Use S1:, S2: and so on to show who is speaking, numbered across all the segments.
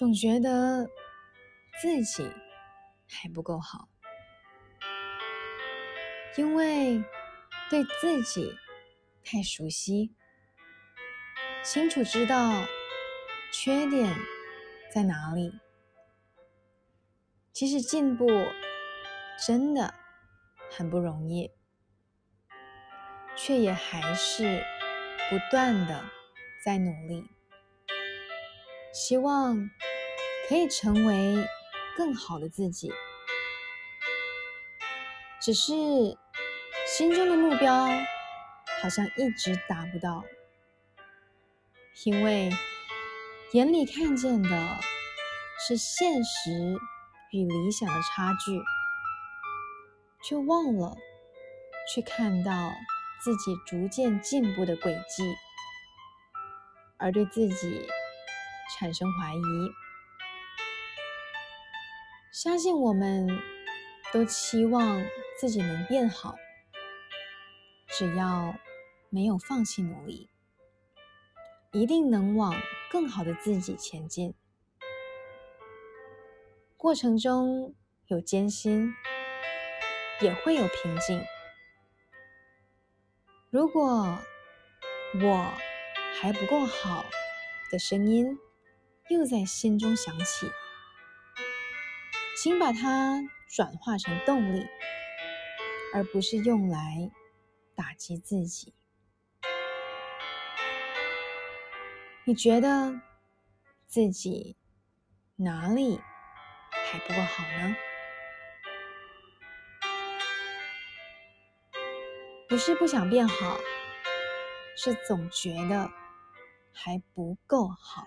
S1: 总觉得自己还不够好，因为对自己太熟悉，清楚知道缺点在哪里。其实进步真的很不容易，却也还是不断的在努力。希望可以成为更好的自己，只是心中的目标好像一直达不到，因为眼里看见的是现实与理想的差距，却忘了去看到自己逐渐进步的轨迹，而对自己。产生怀疑，相信我们都期望自己能变好，只要没有放弃努力，一定能往更好的自己前进。过程中有艰辛，也会有平静。如果我还不够好的声音。又在心中响起，请把它转化成动力，而不是用来打击自己。你觉得自己哪里还不够好呢？不是不想变好，是总觉得还不够好。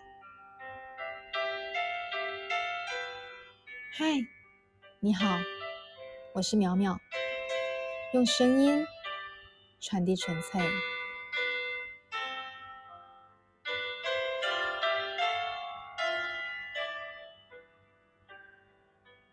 S1: 嗨，你好，我是苗苗，用声音传递纯粹。